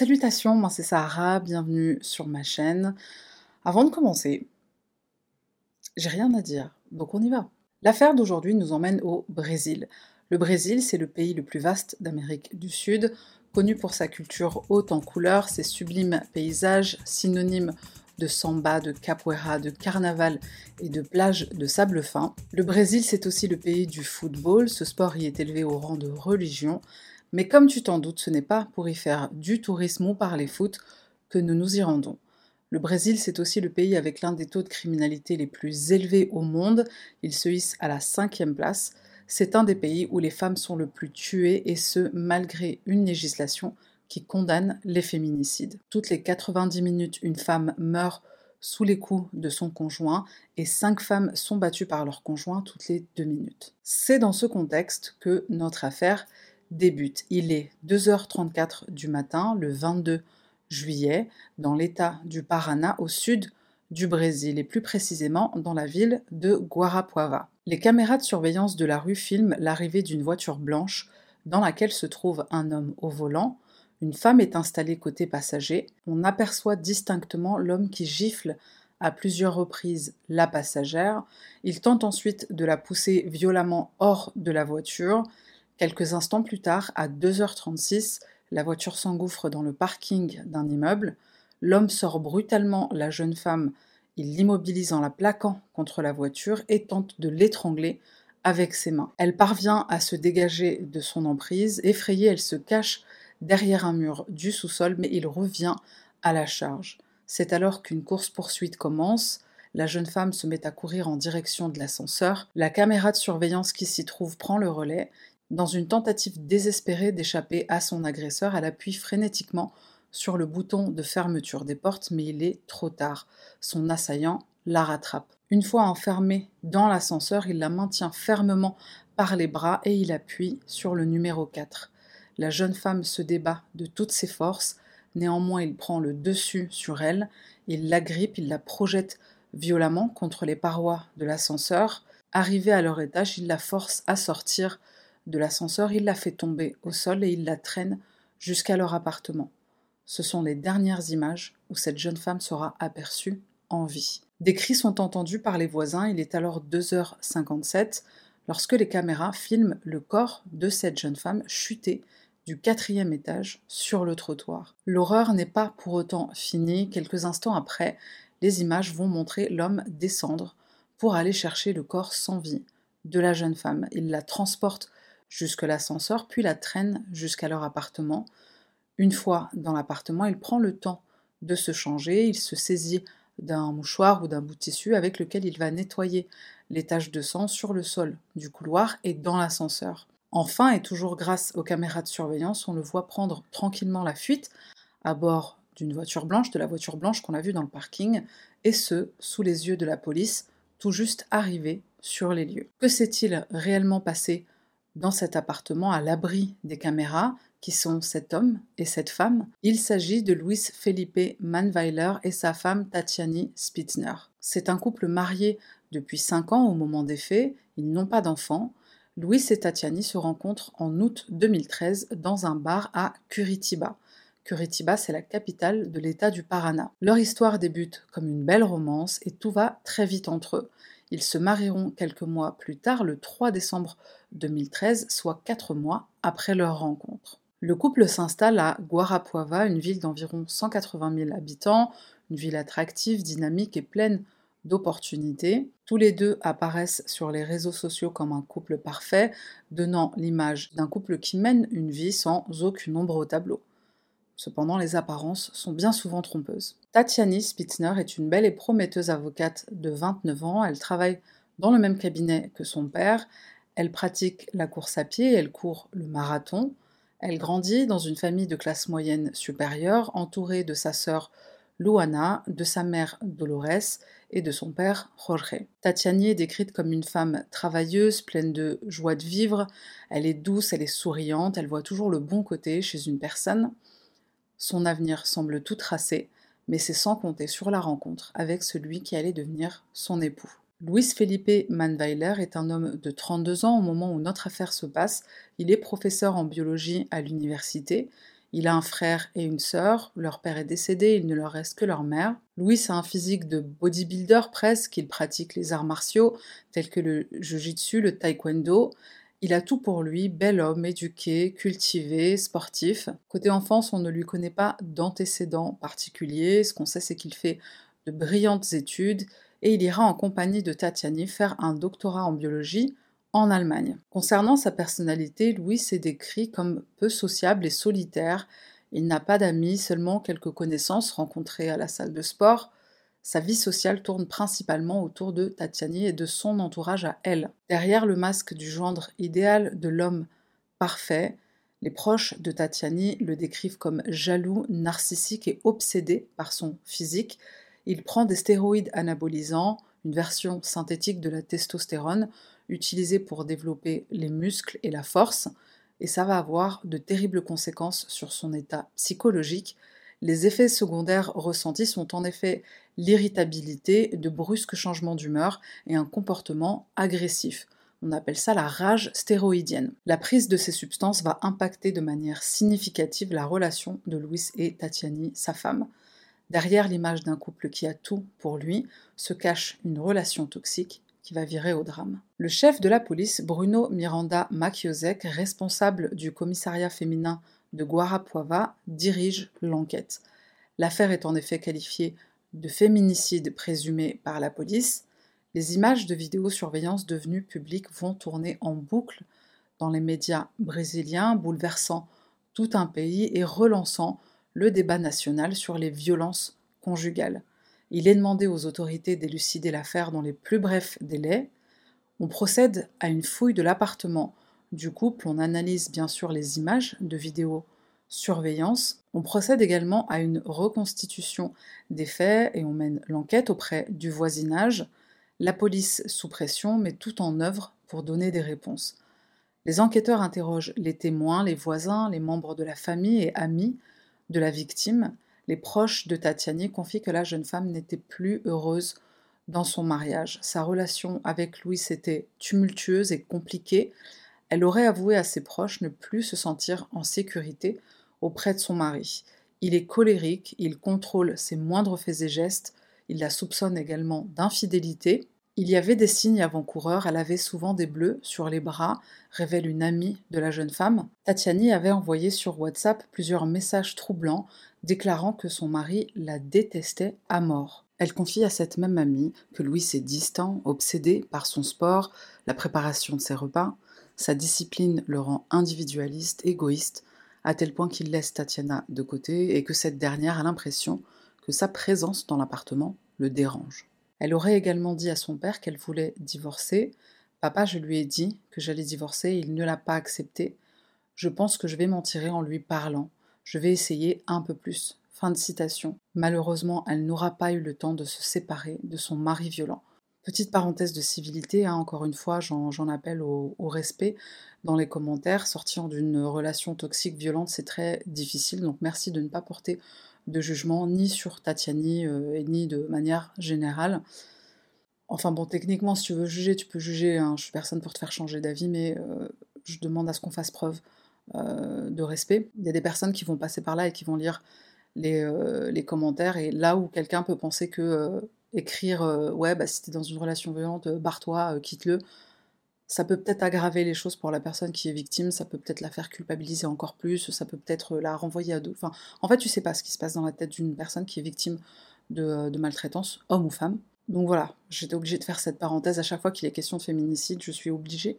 Salutations, moi c'est Sarah, bienvenue sur ma chaîne. Avant de commencer, j'ai rien à dire, donc on y va. L'affaire d'aujourd'hui nous emmène au Brésil. Le Brésil, c'est le pays le plus vaste d'Amérique du Sud, connu pour sa culture haute en couleurs, ses sublimes paysages, synonymes de samba, de capoeira, de carnaval et de plages de sable fin. Le Brésil, c'est aussi le pays du football, ce sport y est élevé au rang de religion, mais comme tu t'en doutes, ce n'est pas pour y faire du tourisme ou parler foot que nous nous y rendons. Le Brésil, c'est aussi le pays avec l'un des taux de criminalité les plus élevés au monde. Il se hisse à la cinquième place. C'est un des pays où les femmes sont le plus tuées et ce, malgré une législation qui condamne les féminicides. Toutes les 90 minutes, une femme meurt sous les coups de son conjoint et cinq femmes sont battues par leur conjoint toutes les deux minutes. C'est dans ce contexte que notre affaire débute. Il est 2h34 du matin, le 22 juillet, dans l'état du Paraná, au sud du Brésil, et plus précisément dans la ville de Guarapuava. Les caméras de surveillance de la rue filment l'arrivée d'une voiture blanche dans laquelle se trouve un homme au volant. Une femme est installée côté passager. On aperçoit distinctement l'homme qui gifle à plusieurs reprises la passagère. Il tente ensuite de la pousser violemment hors de la voiture Quelques instants plus tard, à 2h36, la voiture s'engouffre dans le parking d'un immeuble. L'homme sort brutalement la jeune femme, il l'immobilise en la plaquant contre la voiture et tente de l'étrangler avec ses mains. Elle parvient à se dégager de son emprise. Effrayée, elle se cache derrière un mur du sous-sol, mais il revient à la charge. C'est alors qu'une course-poursuite commence. La jeune femme se met à courir en direction de l'ascenseur. La caméra de surveillance qui s'y trouve prend le relais dans une tentative désespérée d'échapper à son agresseur, elle appuie frénétiquement sur le bouton de fermeture des portes, mais il est trop tard. Son assaillant la rattrape. Une fois enfermée dans l'ascenseur, il la maintient fermement par les bras et il appuie sur le numéro 4. La jeune femme se débat de toutes ses forces, néanmoins il prend le dessus sur elle, il l'agrippe, il la projette violemment contre les parois de l'ascenseur. Arrivé à leur étage, il la force à sortir de l'ascenseur, il la fait tomber au sol et il la traîne jusqu'à leur appartement. Ce sont les dernières images où cette jeune femme sera aperçue en vie. Des cris sont entendus par les voisins, il est alors 2h57 lorsque les caméras filment le corps de cette jeune femme chutée du quatrième étage sur le trottoir. L'horreur n'est pas pour autant finie, quelques instants après, les images vont montrer l'homme descendre pour aller chercher le corps sans vie de la jeune femme. Il la transporte jusque l'ascenseur, puis la traîne jusqu'à leur appartement. Une fois dans l'appartement, il prend le temps de se changer, il se saisit d'un mouchoir ou d'un bout de tissu avec lequel il va nettoyer les taches de sang sur le sol du couloir et dans l'ascenseur. Enfin, et toujours grâce aux caméras de surveillance, on le voit prendre tranquillement la fuite à bord d'une voiture blanche, de la voiture blanche qu'on a vue dans le parking, et ce, sous les yeux de la police, tout juste arrivé sur les lieux. Que s'est-il réellement passé dans cet appartement à l'abri des caméras qui sont cet homme et cette femme. Il s'agit de Luis Felipe Manweiler et sa femme Tatiani Spitzner. C'est un couple marié depuis 5 ans au moment des faits, ils n'ont pas d'enfants. Luis et Tatiani se rencontrent en août 2013 dans un bar à Curitiba. Curitiba, c'est la capitale de l'État du Paraná. Leur histoire débute comme une belle romance et tout va très vite entre eux. Ils se marieront quelques mois plus tard, le 3 décembre 2013, soit quatre mois après leur rencontre. Le couple s'installe à Guarapuava, une ville d'environ 180 000 habitants, une ville attractive, dynamique et pleine d'opportunités. Tous les deux apparaissent sur les réseaux sociaux comme un couple parfait, donnant l'image d'un couple qui mène une vie sans aucune ombre au tableau. Cependant, les apparences sont bien souvent trompeuses. Tatiani Spitzner est une belle et prometteuse avocate de 29 ans. Elle travaille dans le même cabinet que son père. Elle pratique la course à pied, elle court le marathon. Elle grandit dans une famille de classe moyenne supérieure, entourée de sa sœur Luana, de sa mère Dolores et de son père Jorge. Tatiani est décrite comme une femme travailleuse, pleine de joie de vivre. Elle est douce, elle est souriante, elle voit toujours le bon côté chez une personne. Son avenir semble tout tracé, mais c'est sans compter sur la rencontre avec celui qui allait devenir son époux. Luis Felipe Manweiler est un homme de 32 ans au moment où notre affaire se passe. Il est professeur en biologie à l'université. Il a un frère et une sœur, leur père est décédé, il ne leur reste que leur mère. Louis a un physique de bodybuilder presque, il pratique les arts martiaux tels que le jiu-jitsu, le taekwondo. Il a tout pour lui, bel homme, éduqué, cultivé, sportif. Côté enfance, on ne lui connaît pas d'antécédents particuliers, ce qu'on sait c'est qu'il fait de brillantes études et il ira en compagnie de Tatiani faire un doctorat en biologie en Allemagne. Concernant sa personnalité, Louis s'est décrit comme peu sociable et solitaire. Il n'a pas d'amis, seulement quelques connaissances rencontrées à la salle de sport. Sa vie sociale tourne principalement autour de Tatiani et de son entourage à elle. Derrière le masque du gendre idéal de l'homme parfait, les proches de Tatiani le décrivent comme jaloux, narcissique et obsédé par son physique. Il prend des stéroïdes anabolisants, une version synthétique de la testostérone, utilisée pour développer les muscles et la force, et ça va avoir de terribles conséquences sur son état psychologique. Les effets secondaires ressentis sont en effet l'irritabilité, de brusques changements d'humeur et un comportement agressif. On appelle ça la rage stéroïdienne. La prise de ces substances va impacter de manière significative la relation de Louis et Tatiani, sa femme. Derrière l'image d'un couple qui a tout pour lui se cache une relation toxique qui va virer au drame. Le chef de la police, Bruno Miranda Makiosek, responsable du commissariat féminin de Guarapuava, dirige l'enquête. L'affaire est en effet qualifiée de féminicide présumé par la police. Les images de vidéosurveillance devenues publiques vont tourner en boucle dans les médias brésiliens, bouleversant tout un pays et relançant le débat national sur les violences conjugales. Il est demandé aux autorités d'élucider l'affaire dans les plus brefs délais. On procède à une fouille de l'appartement du couple, on analyse bien sûr les images de vidéosurveillance. On procède également à une reconstitution des faits et on mène l'enquête auprès du voisinage. La police sous pression met tout en œuvre pour donner des réponses. Les enquêteurs interrogent les témoins, les voisins, les membres de la famille et amis de la victime. Les proches de Tatiani confient que la jeune femme n'était plus heureuse dans son mariage. Sa relation avec Louis était tumultueuse et compliquée. Elle aurait avoué à ses proches ne plus se sentir en sécurité auprès de son mari. Il est colérique, il contrôle ses moindres faits et gestes, il la soupçonne également d'infidélité. Il y avait des signes avant-coureurs, elle avait souvent des bleus sur les bras, révèle une amie de la jeune femme. Tatiani avait envoyé sur WhatsApp plusieurs messages troublants déclarant que son mari la détestait à mort. Elle confie à cette même amie que Louis est distant, obsédé par son sport, la préparation de ses repas. Sa discipline le rend individualiste, égoïste, à tel point qu'il laisse Tatiana de côté et que cette dernière a l'impression que sa présence dans l'appartement le dérange. Elle aurait également dit à son père qu'elle voulait divorcer. Papa, je lui ai dit que j'allais divorcer, il ne l'a pas accepté. Je pense que je vais m'en tirer en lui parlant. Je vais essayer un peu plus. Fin de citation. Malheureusement, elle n'aura pas eu le temps de se séparer de son mari violent. Petite parenthèse de civilité, hein, encore une fois, j'en appelle au, respect dans les commentaires. Sortir d'une relation toxique violente, c'est très difficile, donc merci de ne pas porter de jugement ni sur Tatiani euh, et ni de manière générale. Enfin bon, techniquement, si tu veux juger, tu peux juger. Hein, je suis personne pour te faire changer d'avis, mais euh, je demande à ce qu'on fasse preuve euh, de respect. Il y a des personnes qui vont passer par là et qui vont lire les, les commentaires, et là où quelqu'un peut penser que euh, écrire ouais, bah, si t'es dans une relation violente, barre-toi, quitte-le, ça peut peut-être aggraver les choses pour la personne qui est victime, ça peut peut-être la faire culpabiliser encore plus, ça peut peut-être la renvoyer à deux. Enfin, en fait, tu sais pas ce qui se passe dans la tête d'une personne qui est victime de, de maltraitance, homme ou femme. Donc voilà, j'étais obligée de faire cette parenthèse à chaque fois qu'il est question de féminicide, je suis obligée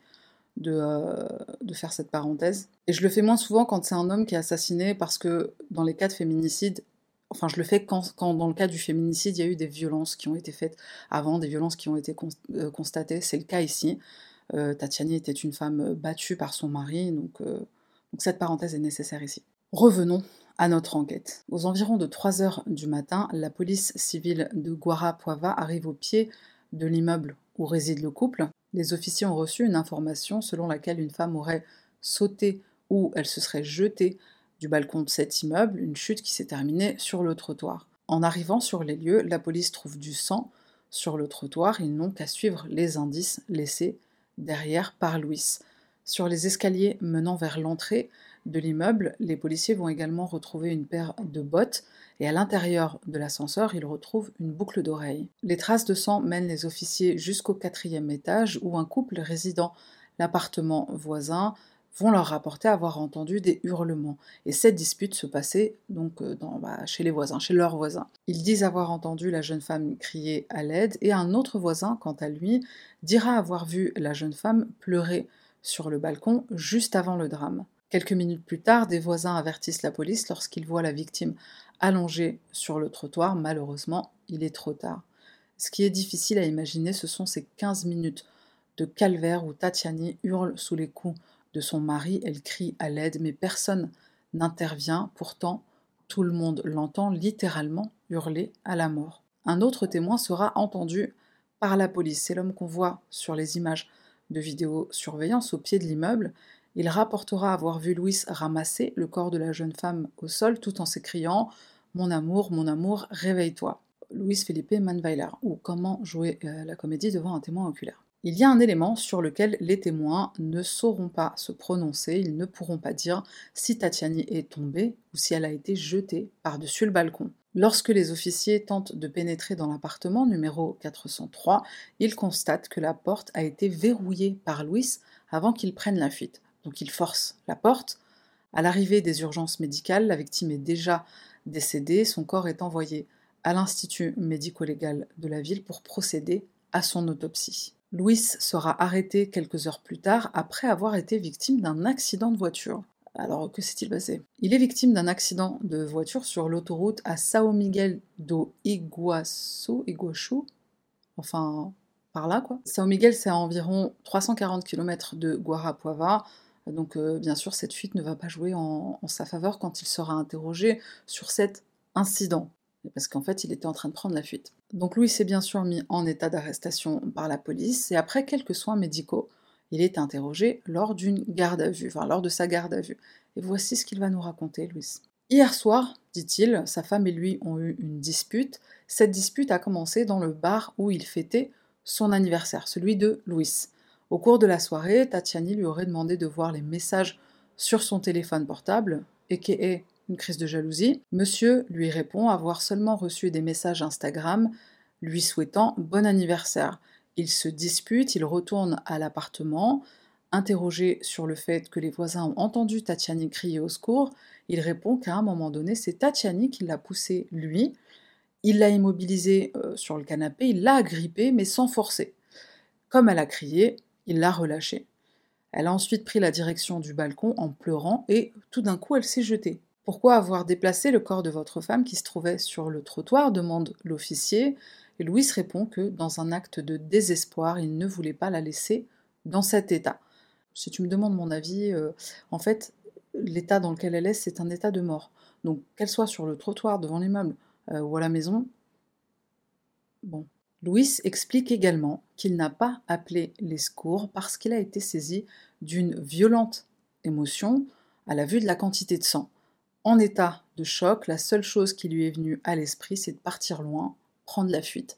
euh, de, faire cette parenthèse. Et je le fais moins souvent quand c'est un homme qui est assassiné, parce que dans les cas de féminicide, enfin je le fais quand, dans le cas du féminicide, il y a eu des violences qui ont été faites avant, des violences qui ont été euh, constatées. C'est le cas ici. Euh, Tatiani était une femme battue par son mari, donc, donc cette parenthèse est nécessaire ici. Revenons à notre enquête. Aux environs de 3 heures du matin, la police civile de Guarapuava arrive au pied de l'immeuble où réside le couple les officiers ont reçu une information selon laquelle une femme aurait sauté ou elle se serait jetée du balcon de cet immeuble, une chute qui s'est terminée sur le trottoir. En arrivant sur les lieux, la police trouve du sang sur le trottoir, ils n'ont qu'à suivre les indices laissés derrière par Louis. Sur les escaliers menant vers l'entrée de l'immeuble, les policiers vont également retrouver une paire de bottes et à l'intérieur de l'ascenseur, ils retrouvent une boucle d'oreille. Les traces de sang mènent les officiers jusqu'au quatrième étage où un couple résidant l'appartement voisin vont leur rapporter avoir entendu des hurlements. Et cette dispute se passait donc euh, bah, chez les voisins, chez leurs voisins. Ils disent avoir entendu la jeune femme crier à l'aide et un autre voisin, quant à lui, dira avoir vu la jeune femme pleurer sur le balcon juste avant le drame. Quelques minutes plus tard, des voisins avertissent la police lorsqu'ils voient la victime allongée sur le trottoir. Malheureusement, il est trop tard. Ce qui est difficile à imaginer, ce sont ces 15 minutes de calvaire où Tatiani hurle sous les coups de son mari, elle crie à l'aide, mais personne n'intervient, pourtant tout le monde l'entend littéralement hurler à la mort. Un autre témoin sera entendu par la police, c'est l'homme qu'on voit sur les images de vidéosurveillance au pied de l'immeuble. Il rapportera avoir vu Louis ramasser le corps de la jeune femme au sol tout en s'écriant Mon amour, mon amour, réveille-toi. Louis Philippe Manweiler, ou Comment jouer euh, la comédie devant un témoin oculaire. Il y a un élément sur lequel les témoins ne sauront pas se prononcer, ils ne pourront pas dire si Tatiani est tombée ou si elle a été jetée par-dessus le balcon. Lorsque les officiers tentent de pénétrer dans l'appartement numéro 403, ils constatent que la porte a été verrouillée par Louis avant qu'il prenne la fuite. Donc ils forcent la porte. À l'arrivée des urgences médicales, la victime est déjà décédée, son corps est envoyé à l'Institut médico-légal de la ville pour procéder à son autopsie. Louis sera arrêté quelques heures plus tard après avoir été victime d'un accident de voiture. Alors, que s'est-il passé? Il est victime d'un accident de voiture sur l'autoroute à Sao Miguel do Iguaçu, enfin, par là quoi. Sao Miguel, c'est à environ 340 km de Guarapuava, donc euh, bien sûr, cette fuite ne va pas jouer en sa faveur quand il sera interrogé sur cet incident parce qu'en fait, il était en train de prendre la fuite. Donc Louis s'est bien sûr mis en état d'arrestation par la police, et après quelques soins médicaux, il est interrogé lors d'une garde à vue, enfin lors de sa garde à vue. Et voici ce qu'il va nous raconter, Louis. Hier soir, dit-il, sa femme et lui ont eu une dispute. Cette dispute a commencé dans le bar où il fêtait son anniversaire, celui de Louis. Au cours de la soirée, Tatiani lui aurait demandé de voir les messages sur son téléphone portable, et une crise de jalousie. Monsieur lui répond avoir seulement reçu des messages Instagram lui souhaitant bon anniversaire. Ils se disputent, il retourne à l'appartement. Interrogé sur le fait que les voisins ont entendu Tatiani crier au secours, il répond qu'à un moment donné, c'est Tatiani qui l'a poussé lui. Il l'a immobilisé euh, sur le canapé, il l'a agrippé, mais sans forcer. Comme elle a crié, il l'a relâché. Elle a ensuite pris la direction du balcon en pleurant et tout d'un coup elle s'est jetée. Pourquoi avoir déplacé le corps de votre femme qui se trouvait sur le trottoir demande l'officier, et Louis répond que, dans un acte de désespoir, il ne voulait pas la laisser dans cet état. Si tu me demandes mon avis, euh, en fait, l'état dans lequel elle est, c'est un état de mort. Donc, qu'elle soit sur le trottoir devant l'immeuble euh, ou à la maison, bon. Louis explique également qu'il n'a pas appelé les secours parce qu'il a été saisi d'une violente émotion à la vue de la quantité de sang. En état de choc, la seule chose qui lui est venue à l'esprit, c'est de partir loin, prendre la fuite.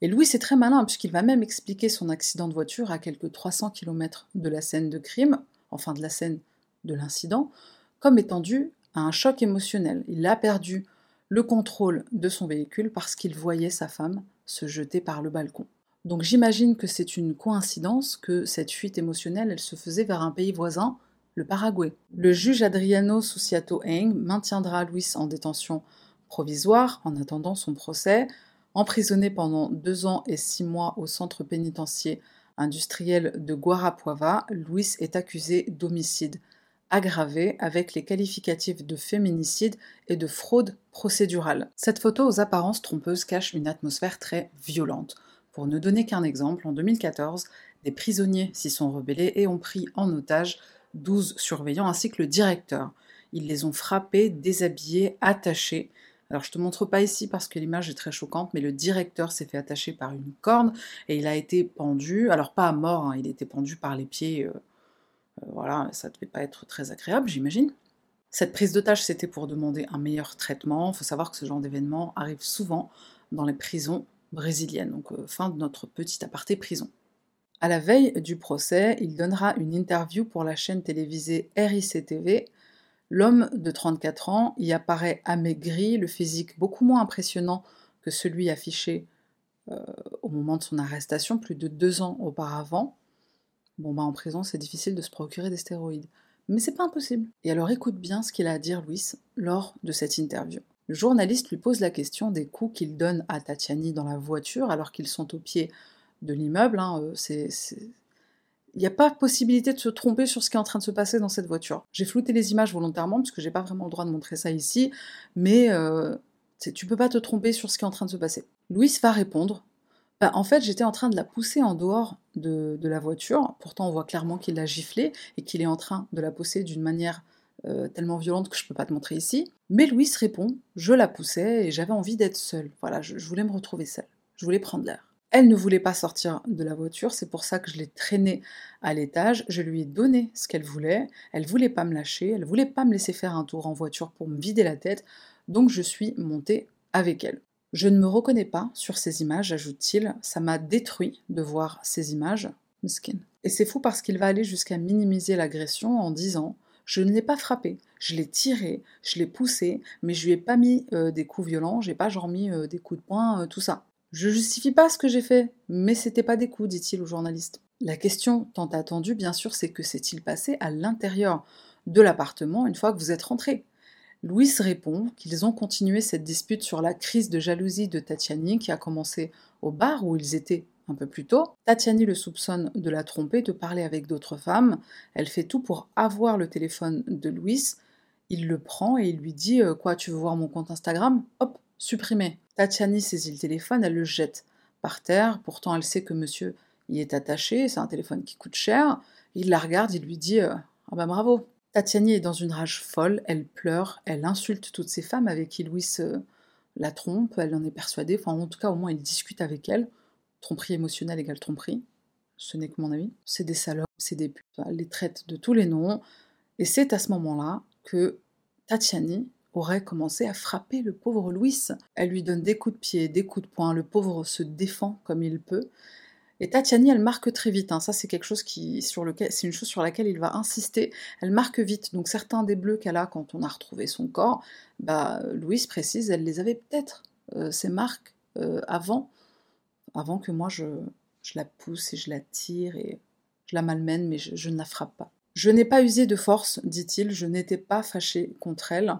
Et Louis est très malin, puisqu'il va même expliquer son accident de voiture à quelques 300 km de la scène de crime, enfin de la scène de l'incident, comme étant dû à un choc émotionnel. Il a perdu le contrôle de son véhicule parce qu'il voyait sa femme se jeter par le balcon. Donc j'imagine que c'est une coïncidence que cette fuite émotionnelle, elle se faisait vers un pays voisin le Paraguay. Le juge Adriano Suciato Eng maintiendra Luis en détention provisoire en attendant son procès. Emprisonné pendant deux ans et six mois au centre pénitentiaire industriel de Guarapuava, Luis est accusé d'homicide aggravé avec les qualificatifs de féminicide et de fraude procédurale. Cette photo aux apparences trompeuses cache une atmosphère très violente. Pour ne donner qu'un exemple, en 2014, des prisonniers s'y sont rebellés et ont pris en otage 12 surveillants ainsi que le directeur. Ils les ont frappés, déshabillés, attachés. Alors je te montre pas ici parce que l'image est très choquante, mais le directeur s'est fait attacher par une corne et il a été pendu, alors pas à mort, hein, il était pendu par les pieds. Euh, euh, voilà, ça devait pas être très agréable, j'imagine. Cette prise d'otage, c'était pour demander un meilleur traitement. Il faut savoir que ce genre d'événement arrive souvent dans les prisons brésiliennes. Donc, euh, fin de notre petit aparté prison. À la veille du procès, il donnera une interview pour la chaîne télévisée RICTV. L'homme de 34 ans y apparaît amaigri, le physique beaucoup moins impressionnant que celui affiché euh, au moment de son arrestation, plus de deux ans auparavant. Bon, bah en prison, c'est difficile de se procurer des stéroïdes. Mais c'est pas impossible. Et alors écoute bien ce qu'il a à dire, Louis, lors de cette interview. Le journaliste lui pose la question des coups qu'il donne à Tatiani dans la voiture alors qu'ils sont au pied de l'immeuble. Hein, euh, c'est, Il n'y a pas possibilité de se tromper sur ce qui est en train de se passer dans cette voiture. J'ai flouté les images volontairement parce que j'ai pas vraiment le droit de montrer ça ici, mais euh, tu peux pas te tromper sur ce qui est en train de se passer. Louis va répondre bah, en fait, j'étais en train de la pousser en dehors de, la voiture. Pourtant, on voit clairement qu'il l'a giflé et qu'il est en train de la pousser d'une manière euh, tellement violente que je ne peux pas te montrer ici. Mais Louis répond Je la poussais et j'avais envie d'être seule. Voilà, je, voulais me retrouver seule. Je voulais prendre l'air. Elle ne voulait pas sortir de la voiture, c'est pour ça que je l'ai traînée à l'étage. Je lui ai donné ce qu'elle voulait. Elle voulait pas me lâcher, elle voulait pas me laisser faire un tour en voiture pour me vider la tête. Donc je suis montée avec elle. Je ne me reconnais pas sur ces images, ajoute-t-il. Ça m'a détruit de voir ces images. Et c'est fou parce qu'il va aller jusqu'à minimiser l'agression en disant Je ne l'ai pas frappé, je l'ai tiré, je l'ai poussé, mais je lui ai pas mis euh, des coups violents, j'ai pas genre mis euh, des coups de poing, euh, tout ça. Je justifie pas ce que j'ai fait, mais c'était pas des coups, dit-il au journaliste. La question tant attendue, bien sûr, c'est que s'est-il passé à l'intérieur de l'appartement une fois que vous êtes rentré? Louis répond qu'ils ont continué cette dispute sur la crise de jalousie de Tatiani qui a commencé au bar où ils étaient un peu plus tôt. Tatiani le soupçonne de la tromper, de parler avec d'autres femmes. Elle fait tout pour avoir le téléphone de Louis. Il le prend et il lui dit euh, Quoi, tu veux voir mon compte Instagram? Hop, supprimé. Tatiani saisit le téléphone, elle le jette par terre. Pourtant, elle sait que monsieur y est attaché, c'est un téléphone qui coûte cher. Il la regarde, il lui dit euh, Ah bah bravo, Tatiani est dans une rage folle, elle pleure, elle insulte toutes ces femmes avec qui Louis la trompe, elle en est persuadée, enfin en tout cas au moins il discute avec elle. Tromperie émotionnelle égale tromperie, ce n'est que mon avis. C'est des salopes, c'est des putes, elle les traite de tous les noms, et c'est à ce moment-là que Tatiani aurait commencé à frapper le pauvre Louis. Elle lui donne des coups de pied, des coups de poing, le pauvre se défend comme il peut, et Tatiani, elle marque très vite. Hein. Ça, c'est quelque chose qui, sur lequel, c'est une chose sur laquelle il va insister. Elle marque vite. Donc certains des bleus qu'elle a quand on a retrouvé son corps, bah, Louise précise, elle les avait peut-être euh, ces marques euh, avant, avant que moi je, je, la pousse et je la tire et je la malmène, mais je, ne la frappe pas. Je n'ai pas usé de force, dit-il. Je n'étais pas fâché contre elle.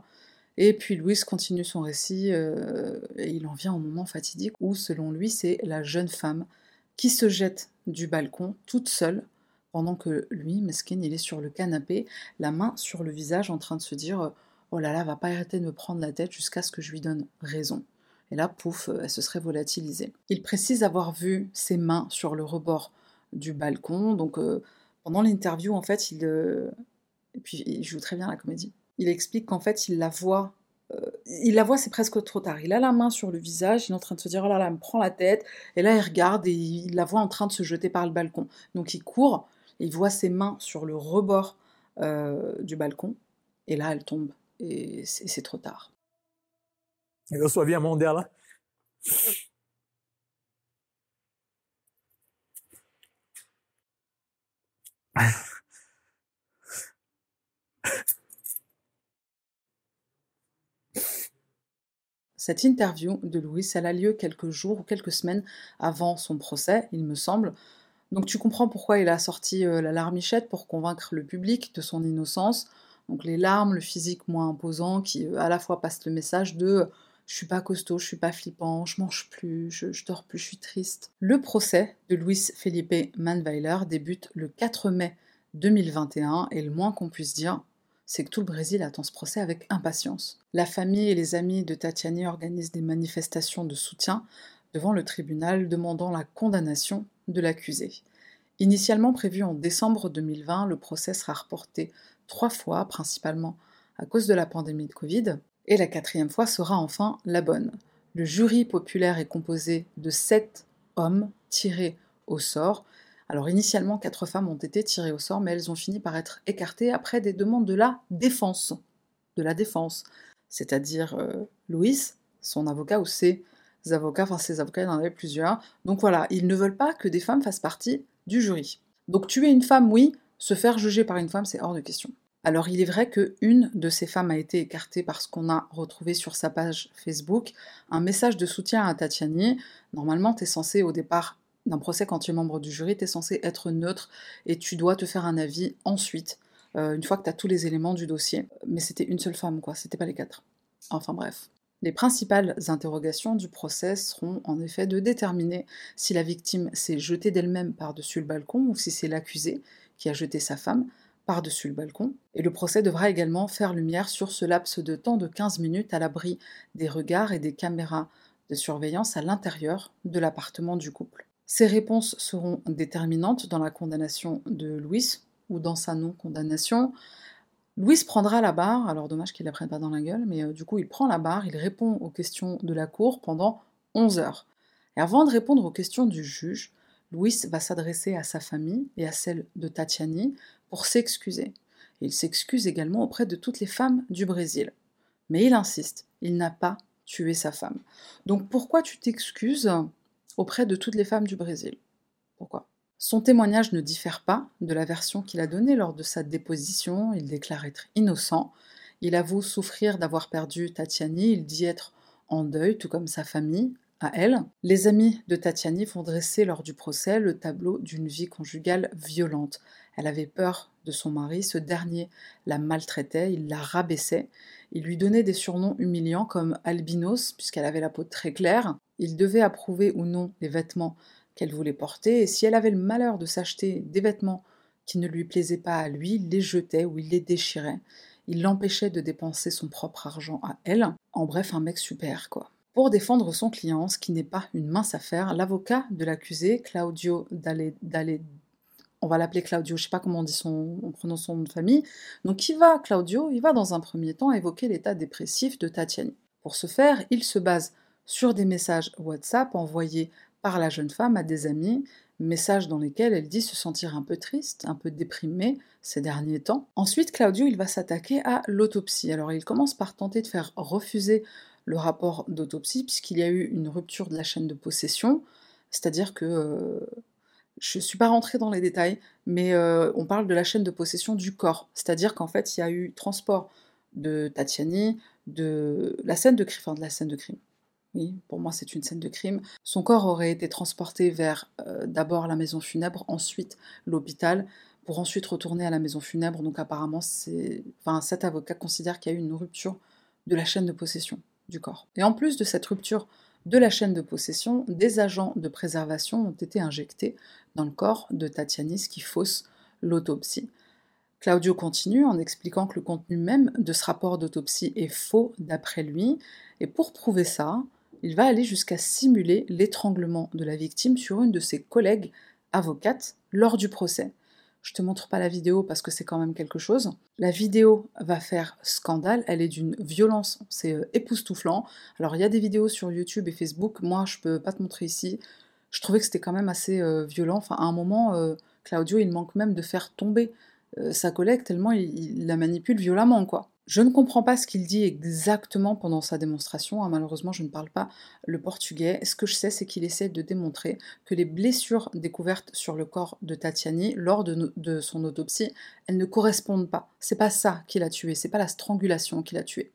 Et puis Louise continue son récit euh, et il en vient au moment fatidique où, selon lui, c'est la jeune femme qui se jette du balcon toute seule, pendant que lui, Meskin, il est sur le canapé, la main sur le visage, en train de se dire Oh là là, va pas arrêter de me prendre la tête jusqu'à ce que je lui donne raison. Et là, pouf, elle se serait volatilisée. Il précise avoir vu ses mains sur le rebord du balcon, donc euh, pendant l'interview, en fait, il. Euh, et puis, il joue très bien la comédie. Il explique qu'en fait, il la voit euh, il la voit, c'est presque trop tard. Il a la main sur le visage, il est en train de se dire, oh là là, me prend la tête. Et là, il regarde et il la voit en train de se jeter par le balcon. Donc il court, il voit ses mains sur le rebord euh, du balcon. Et là, elle tombe. Et c'est trop tard. Mão dela. Cette interview de Louis, elle a lieu quelques jours ou quelques semaines avant son procès, il me semble. Donc tu comprends pourquoi il a sorti euh, la larmichette pour convaincre le public de son innocence. Donc les larmes, le physique moins imposant qui euh, à la fois passe le message de je suis pas costaud, je suis pas flippant, je mange plus, je, je dors plus, je suis triste. Le procès de Luis Felipe Manweiler débute le 4 mai 2021 et le moins qu'on puisse dire, c'est que tout le Brésil attend ce procès avec impatience. La famille et les amis de Tatiani organisent des manifestations de soutien devant le tribunal demandant la condamnation de l'accusé. Initialement prévu en décembre 2020, le procès sera reporté trois fois, principalement à cause de la pandémie de Covid, et la quatrième fois sera enfin la bonne. Le jury populaire est composé de sept hommes tirés au sort, alors initialement, quatre femmes ont été tirées au sort, mais elles ont fini par être écartées après des demandes de la défense. De la défense. C'est-à-dire euh, Louis, son avocat, ou ses avocats, enfin ses avocats, il en avait plusieurs. Donc voilà, ils ne veulent pas que des femmes fassent partie du jury. Donc tuer une femme, oui, se faire juger par une femme, c'est hors de question. Alors il est vrai qu'une de ces femmes a été écartée parce qu'on a retrouvé sur sa page Facebook un message de soutien à Tatiani. Normalement, tu censé au départ d'un procès quand tu es membre du jury, tu es censé être neutre et tu dois te faire un avis ensuite, euh, une fois que tu as tous les éléments du dossier. Mais c'était une seule femme, quoi, c'était pas les quatre. Enfin bref. Les principales interrogations du procès seront en effet de déterminer si la victime s'est jetée d'elle-même par-dessus le balcon ou si c'est l'accusé qui a jeté sa femme par-dessus le balcon. Et le procès devra également faire lumière sur ce laps de temps de 15 minutes à l'abri des regards et des caméras de surveillance à l'intérieur de l'appartement du couple. Ces réponses seront déterminantes dans la condamnation de Louis ou dans sa non-condamnation. Louis prendra la barre, alors dommage qu'il la prenne pas dans la gueule, mais euh, du coup il prend la barre, il répond aux questions de la cour pendant 11 heures. Et avant de répondre aux questions du juge, Louis va s'adresser à sa famille et à celle de Tatiani pour s'excuser. Il s'excuse également auprès de toutes les femmes du Brésil. Mais il insiste, il n'a pas tué sa femme. Donc pourquoi tu t'excuses? Auprès de toutes les femmes du Brésil. Pourquoi? Son témoignage ne diffère pas de la version qu'il a donnée lors de sa déposition. Il déclare être innocent. Il avoue souffrir d'avoir perdu Tatiani. Il dit être en deuil, tout comme sa famille, à elle. Les amis de Tatiani vont dresser lors du procès le tableau d'une vie conjugale violente. Elle avait peur de son mari, ce dernier la maltraitait, il la rabaissait, il lui donnait des surnoms humiliants comme albinos, puisqu'elle avait la peau très claire, il devait approuver ou non les vêtements qu'elle voulait porter, et si elle avait le malheur de s'acheter des vêtements qui ne lui plaisaient pas à lui, il les jetait ou il les déchirait. Il l'empêchait de dépenser son propre argent à elle. En bref, un mec super, quoi. Pour défendre son client, ce qui n'est pas une mince affaire, l'avocat de l'accusé, Claudio Dalle, on va l'appeler Claudio, je sais pas comment on dit son, on prononce son nom de famille. Donc il va, Claudio, il va dans un premier temps évoquer l'état dépressif de Tatiani. Pour ce faire, il se base sur des messages WhatsApp envoyés par la jeune femme à des amis, messages dans lesquels elle dit se sentir un peu triste, un peu déprimée ces derniers temps. Ensuite, Claudio, il va s'attaquer à l'autopsie. Alors, il commence par tenter de faire refuser le rapport d'autopsie, puisqu'il y a eu une rupture de la chaîne de possession, c'est-à-dire que euh, je ne suis pas rentrée dans les détails, mais euh, on parle de la chaîne de possession du corps, c'est-à-dire qu'en fait, il y a eu transport de Tatiani, de la scène de crime, enfin de la scène de crime, oui, pour moi c'est une scène de crime. Son corps aurait été transporté vers euh, d'abord la maison funèbre, ensuite l'hôpital, pour ensuite retourner à la maison funèbre. Donc apparemment, enfin, cet avocat considère qu'il y a eu une rupture de la chaîne de possession du corps. Et en plus de cette rupture de la chaîne de possession, des agents de préservation ont été injectés dans le corps de Tatianis qui fausse l'autopsie. Claudio continue en expliquant que le contenu même de ce rapport d'autopsie est faux d'après lui, et pour prouver ça, il va aller jusqu'à simuler l'étranglement de la victime sur une de ses collègues avocates lors du procès. Je te montre pas la vidéo parce que c'est quand même quelque chose. La vidéo va faire scandale, elle est d'une violence, c'est euh, époustouflant. Alors il y a des vidéos sur YouTube et Facebook, moi je peux pas te montrer ici. Je trouvais que c'était quand même assez euh, violent. Enfin, à un moment, euh, Claudio, il manque même de faire tomber sa collègue tellement il la manipule violemment, quoi. Je ne comprends pas ce qu'il dit exactement pendant sa démonstration, hein, malheureusement je ne parle pas le portugais. Ce que je sais, c'est qu'il essaie de démontrer que les blessures découvertes sur le corps de Tatiani lors de, de son autopsie, elles ne correspondent pas. C'est pas ça qui l'a tué, c'est pas la strangulation qui l'a tué.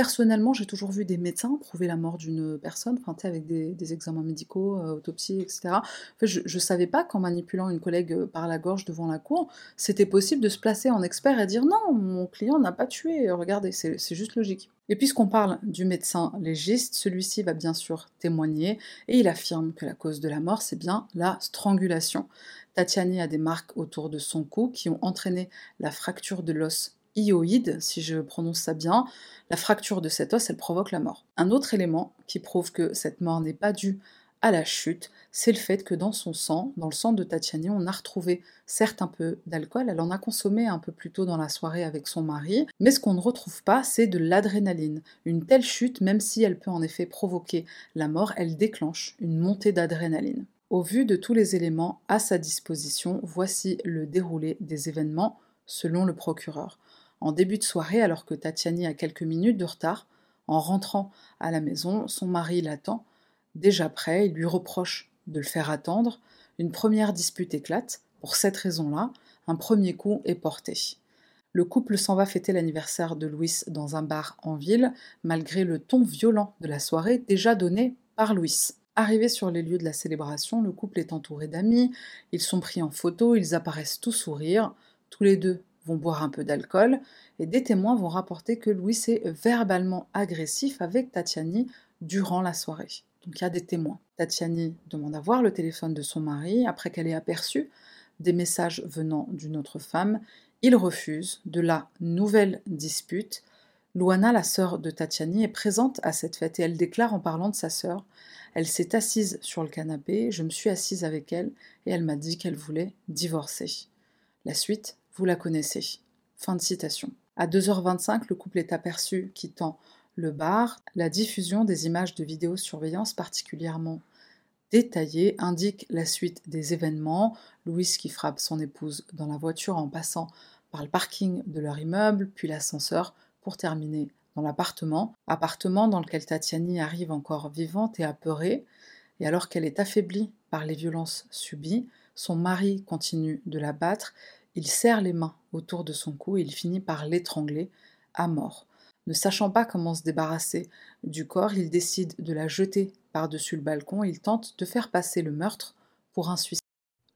Personnellement, j'ai toujours vu des médecins prouver la mort d'une personne, enfin, avec des, examens médicaux, euh, autopsie, etc. je ne savais pas qu'en manipulant une collègue euh, par la gorge devant la cour, c'était possible de se placer en expert et dire non, mon client n'a pas tué, regardez, c'est juste logique. Et puisqu'on parle du médecin légiste, celui-ci va bien sûr témoigner et il affirme que la cause de la mort, c'est bien la strangulation. Tatiani a des marques autour de son cou qui ont entraîné la fracture de l'os ioïde, si je prononce ça bien, la fracture de cet os, elle provoque la mort. Un autre élément qui prouve que cette mort n'est pas due à la chute, c'est le fait que dans son sang, dans le sang de Tatiani, on a retrouvé certes un peu d'alcool, elle en a consommé un peu plus tôt dans la soirée avec son mari, mais ce qu'on ne retrouve pas, c'est de l'adrénaline. Une telle chute, même si elle peut en effet provoquer la mort, elle déclenche une montée d'adrénaline. Au vu de tous les éléments à sa disposition, voici le déroulé des événements selon le procureur en début de soirée, alors que Tatiani a quelques minutes de retard. En rentrant à la maison, son mari l'attend, déjà prêt, il lui reproche de le faire attendre, une première dispute éclate. Pour cette raison-là, un premier coup est porté. Le couple s'en va fêter l'anniversaire de Louis dans un bar en ville, malgré le ton violent de la soirée déjà donné par Louis. Arrivé sur les lieux de la célébration, le couple est entouré d'amis, ils sont pris en photo, ils apparaissent tous sourire, tous les deux vont boire un peu d'alcool, et des témoins vont rapporter que Louis est verbalement agressif avec Tatiani durant la soirée. Donc il y a des témoins. Tatiani demande à voir le téléphone de son mari après qu'elle ait aperçu des messages venant d'une autre femme. Il refuse. De la nouvelle dispute, Luana, la sœur de Tatiani, est présente à cette fête et elle déclare en parlant de sa sœur Elle s'est assise sur le canapé, je me suis assise avec elle et elle m'a dit qu'elle voulait divorcer. La suite, vous la connaissez. Fin de citation. À 2h25, le couple est aperçu quittant le bar. La diffusion des images de vidéosurveillance particulièrement détaillées indique la suite des événements. Louis qui frappe son épouse dans la voiture en passant par le parking de leur immeuble, puis l'ascenseur, pour terminer dans l'appartement. Appartement dans lequel Tatiani arrive encore vivante et apeurée. Et alors qu'elle est affaiblie par les violences subies, son mari continue de la battre. Il serre les mains autour de son cou et il finit par l'étrangler à mort. Ne sachant pas comment se débarrasser du corps, il décide de la jeter par-dessus le balcon. Il tente de faire passer le meurtre pour un suicide.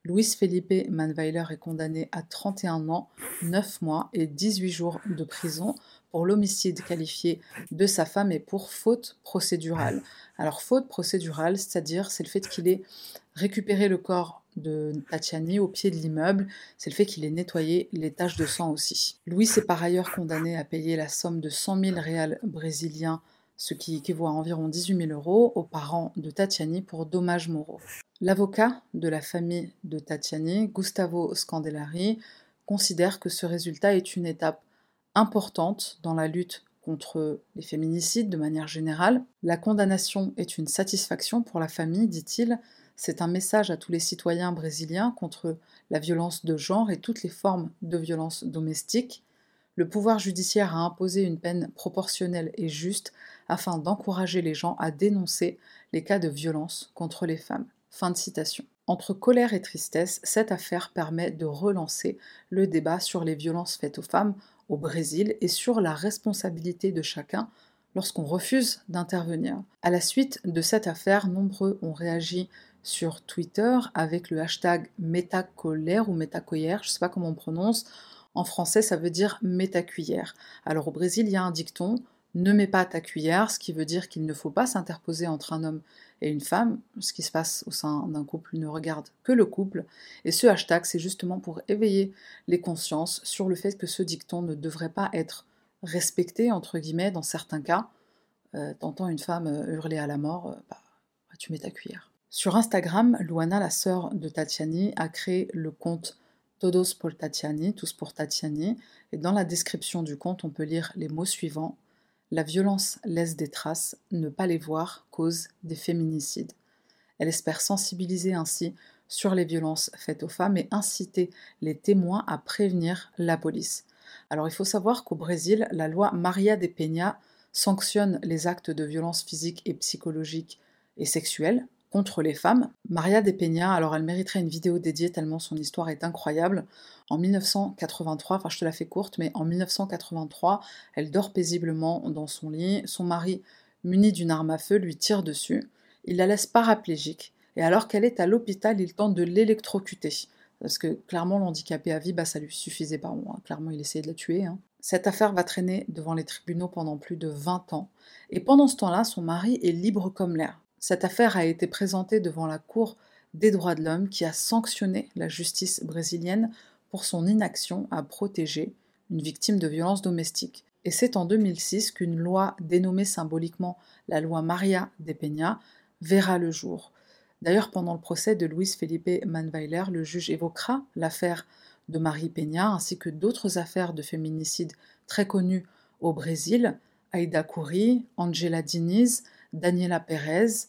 Luis Felipe Manweiler est condamné à 31 ans, 9 mois et 18 jours de prison pour l'homicide qualifié de sa femme et pour faute procédurale. Alors faute procédurale, c'est-à-dire c'est le fait qu'il ait récupéré le corps de Tatiani au pied de l'immeuble, c'est le fait qu'il ait nettoyé les taches de sang aussi. Louis est par ailleurs condamné à payer la somme de 100 000 réals brésiliens, ce qui équivaut à environ 18 000 euros, aux parents de Tatiani pour dommages moraux. L'avocat de la famille de Tatiani, Gustavo Scandellari, considère que ce résultat est une étape importante dans la lutte contre les féminicides de manière générale. La condamnation est une satisfaction pour la famille, dit-il, c'est un message à tous les citoyens brésiliens contre la violence de genre et toutes les formes de violence domestique. Le pouvoir judiciaire a imposé une peine proportionnelle et juste afin d'encourager les gens à dénoncer les cas de violence contre les femmes. Fin de citation. Entre colère et tristesse, cette affaire permet de relancer le débat sur les violences faites aux femmes au Brésil et sur la responsabilité de chacun lorsqu'on refuse d'intervenir. À la suite de cette affaire, nombreux ont réagi sur Twitter avec le hashtag métacolère ou métacoyère, je ne sais pas comment on prononce. En français, ça veut dire métacuillère. Alors au Brésil, il y a un dicton ne mets pas ta cuillère, ce qui veut dire qu'il ne faut pas s'interposer entre un homme et une femme. Ce qui se passe au sein d'un couple ne regarde que le couple. Et ce hashtag, c'est justement pour éveiller les consciences sur le fait que ce dicton ne devrait pas être respecté, entre guillemets, dans certains cas. Euh, T'entends une femme euh, hurler à la mort, euh, bah, tu mets ta cuillère. Sur Instagram, Luana, la sœur de Tatiani, a créé le compte Todos por Tatiani, tous pour Tatiani, et dans la description du compte, on peut lire les mots suivants La violence laisse des traces, ne pas les voir cause des féminicides. Elle espère sensibiliser ainsi sur les violences faites aux femmes et inciter les témoins à prévenir la police. Alors il faut savoir qu'au Brésil, la loi Maria de Peña sanctionne les actes de violence physique et psychologique et sexuelle contre les femmes. Maria de alors elle mériterait une vidéo dédiée tellement son histoire est incroyable. En 1983, enfin je te la fais courte, mais en 1983, elle dort paisiblement dans son lit. Son mari, muni d'une arme à feu, lui tire dessus. Il la laisse paraplégique. Et alors qu'elle est à l'hôpital, il tente de l'électrocuter. Parce que clairement, l'handicapé à vie, bah, ça lui suffisait pas. Hein. clairement, il essayait de la tuer. Hein. Cette affaire va traîner devant les tribunaux pendant plus de 20 ans. Et pendant ce temps-là, son mari est libre comme l'air. Cette affaire a été présentée devant la Cour des droits de l'homme qui a sanctionné la justice brésilienne pour son inaction à protéger une victime de violences domestiques. Et c'est en 2006 qu'une loi dénommée symboliquement la loi Maria de Peña verra le jour. D'ailleurs, pendant le procès de Luis Felipe Manweiler, le juge évoquera l'affaire de Marie Peña ainsi que d'autres affaires de féminicide très connues au Brésil, Aida Couri, Angela Diniz, Daniela Pérez,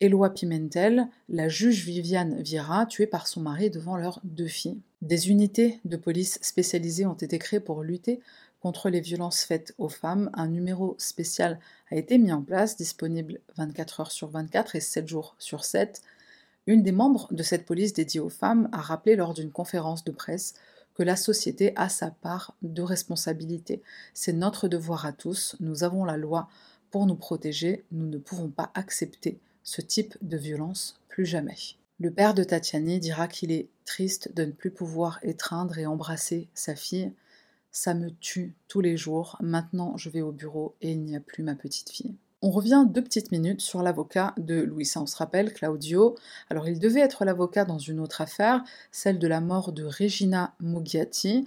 Eloi Pimentel, la juge Viviane Vira, tuée par son mari devant leurs deux filles. Des unités de police spécialisées ont été créées pour lutter contre les violences faites aux femmes. Un numéro spécial a été mis en place, disponible 24 heures sur 24 et 7 jours sur 7. Une des membres de cette police dédiée aux femmes a rappelé lors d'une conférence de presse que la société a sa part de responsabilité. C'est notre devoir à tous, nous avons la loi pour nous protéger, nous ne pouvons pas accepter ce type de violence plus jamais. Le père de Tatiani dira qu'il est triste de ne plus pouvoir étreindre et embrasser sa fille. Ça me tue tous les jours, maintenant je vais au bureau et il n'y a plus ma petite fille. On revient deux petites minutes sur l'avocat de Louis. On se rappelle, Claudio. Alors, il devait être l'avocat dans une autre affaire, celle de la mort de Regina Mugiati.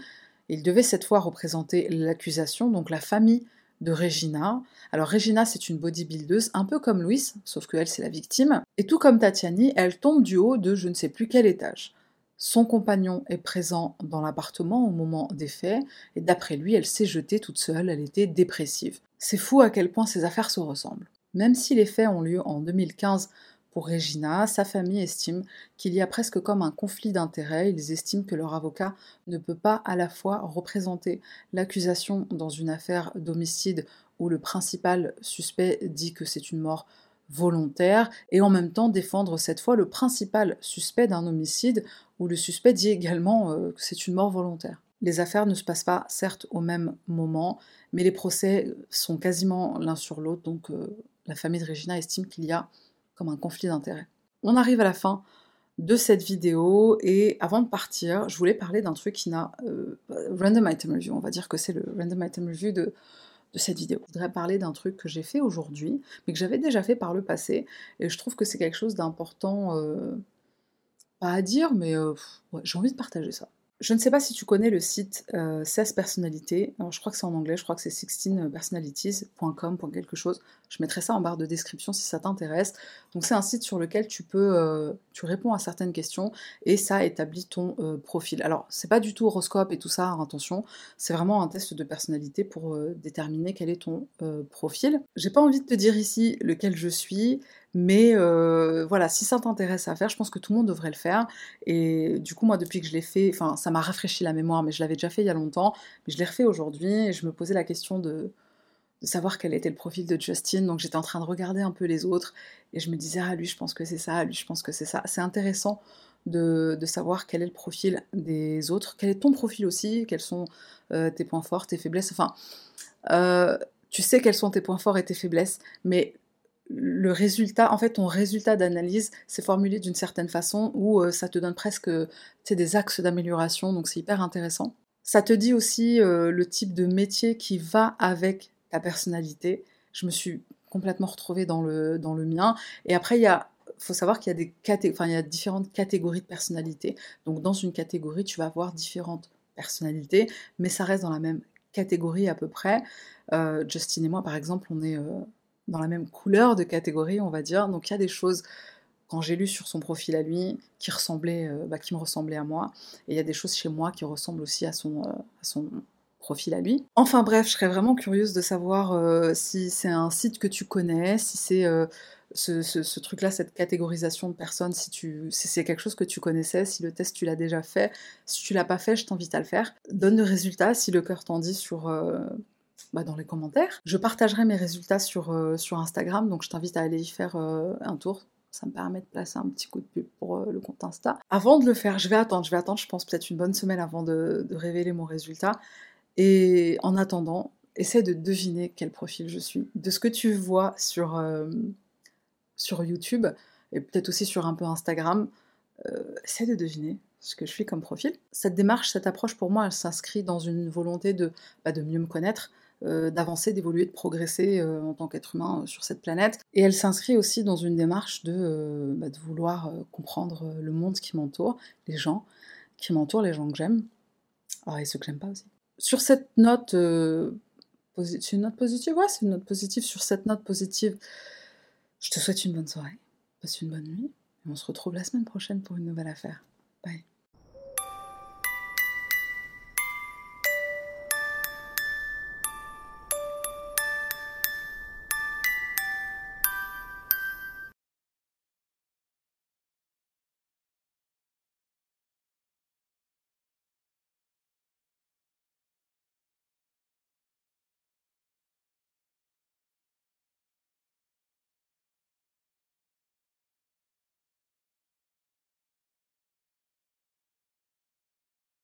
Il devait cette fois représenter l'accusation, donc la famille de Regina. Alors Regina, c'est une bodybuildeuse, un peu comme Louise, sauf qu'elle, c'est la victime. Et tout comme Tatiani, elle tombe du haut de je ne sais plus quel étage. Son compagnon est présent dans l'appartement au moment des faits, et d'après lui, elle s'est jetée toute seule, elle était dépressive. C'est fou à quel point ces affaires se ressemblent. Même si les faits ont lieu en 2015 pour Regina, sa famille estime qu'il y a presque comme un conflit d'intérêts. Ils estiment que leur avocat ne peut pas à la fois représenter l'accusation dans une affaire d'homicide où le principal suspect dit que c'est une mort volontaire et en même temps défendre cette fois le principal suspect d'un homicide où le suspect dit également euh, que c'est une mort volontaire. Les affaires ne se passent pas certes au même moment, mais les procès sont quasiment l'un sur l'autre, donc euh, la famille de Regina estime qu'il y a un conflit d'intérêts. On arrive à la fin de cette vidéo et avant de partir, je voulais parler d'un truc qui n'a euh, random item review. On va dire que c'est le random item review de, de cette vidéo. Je voudrais parler d'un truc que j'ai fait aujourd'hui, mais que j'avais déjà fait par le passé et je trouve que c'est quelque chose d'important, euh, pas à dire, mais euh, j'ai envie de partager ça. Je ne sais pas si tu connais le site 16 euh, personnalités. Je crois que c'est en anglais, je crois que c'est 16personalities.com pour quelque chose. Je mettrai ça en barre de description si ça t'intéresse. Donc, c'est un site sur lequel tu peux, euh, tu réponds à certaines questions et ça établit ton euh, profil. Alors, c'est pas du tout horoscope et tout ça, attention. C'est vraiment un test de personnalité pour déterminer quel est ton profil. J'ai pas envie de te dire ici lequel je suis. Mais euh, voilà, si ça t'intéresse à faire, je pense que tout le monde devrait le faire. Et du coup, moi, depuis que je l'ai fait, enfin, ça m'a rafraîchi la mémoire, mais je l'avais déjà fait il y a longtemps, mais je l'ai refait aujourd'hui et je me posais la question de, savoir quel était le profil de Justin. Donc j'étais en train de regarder un peu les autres et je me disais, ah, lui, je pense que c'est ça, lui, je pense que c'est ça. C'est intéressant de, savoir quel est le profil des autres, quel est ton profil aussi, quels sont euh, tes points forts, tes faiblesses? Enfin, euh, tu sais quels sont tes points forts et tes faiblesses, mais le résultat, en fait, ton résultat d'analyse, c'est formulé d'une certaine façon où euh, ça te donne presque des axes d'amélioration, donc c'est hyper intéressant. Ça te dit aussi euh, le type de métier qui va avec ta personnalité. Je me suis complètement retrouvée dans le, dans le mien. Et après, il y a faut savoir qu'il y a y a différentes catégories de personnalité. Donc dans une catégorie, tu vas avoir différentes personnalités, mais ça reste dans la même catégorie à peu près. Euh, Justine et moi, par exemple, on est dans la même couleur de catégorie, on va dire. Donc il y a des choses, quand j'ai lu sur son profil à lui, qui, ressemblaient, euh, bah, qui me ressemblaient à moi. Et il y a des choses chez moi qui ressemblent aussi à son, euh, profil à lui. Enfin bref, je serais vraiment curieuse de savoir euh, si c'est un site que tu connais, si c'est ce, truc-là, cette catégorisation de personnes, si c'est quelque chose que tu connaissais, si le test tu l'as déjà fait. Si tu l'as pas fait, je t'invite à le faire. Donne le résultat si le cœur t'en dit sur bah, dans les commentaires. Je partagerai mes résultats sur, euh, sur Instagram, donc je t'invite à aller y faire euh, un tour. Ça me permet de placer un petit coup de pub pour euh, le compte Insta. Avant de le faire, je vais attendre, je vais attendre, je pense peut-être une bonne semaine avant de, révéler mon résultat. Et en attendant, essaie de deviner quel profil je suis. De ce que tu vois sur, sur YouTube, et peut-être aussi sur un peu Instagram, essaie de deviner ce que je suis comme profil. Cette démarche, cette approche pour moi, elle s'inscrit dans une volonté de, bah, de mieux me connaître, d'avancer, d'évoluer, de progresser euh, en tant qu'être humain euh, sur cette planète. Et elle s'inscrit aussi dans une démarche de, bah, vouloir comprendre le monde qui m'entoure, les gens qui m'entourent, les gens que j'aime, ah, et ceux que j'aime pas aussi. Sur cette note, c'est une note positive, ouais, c'est une note positive. Sur cette note positive, je te souhaite une bonne soirée, passe une bonne nuit, et on se retrouve la semaine prochaine pour une nouvelle affaire. Bye.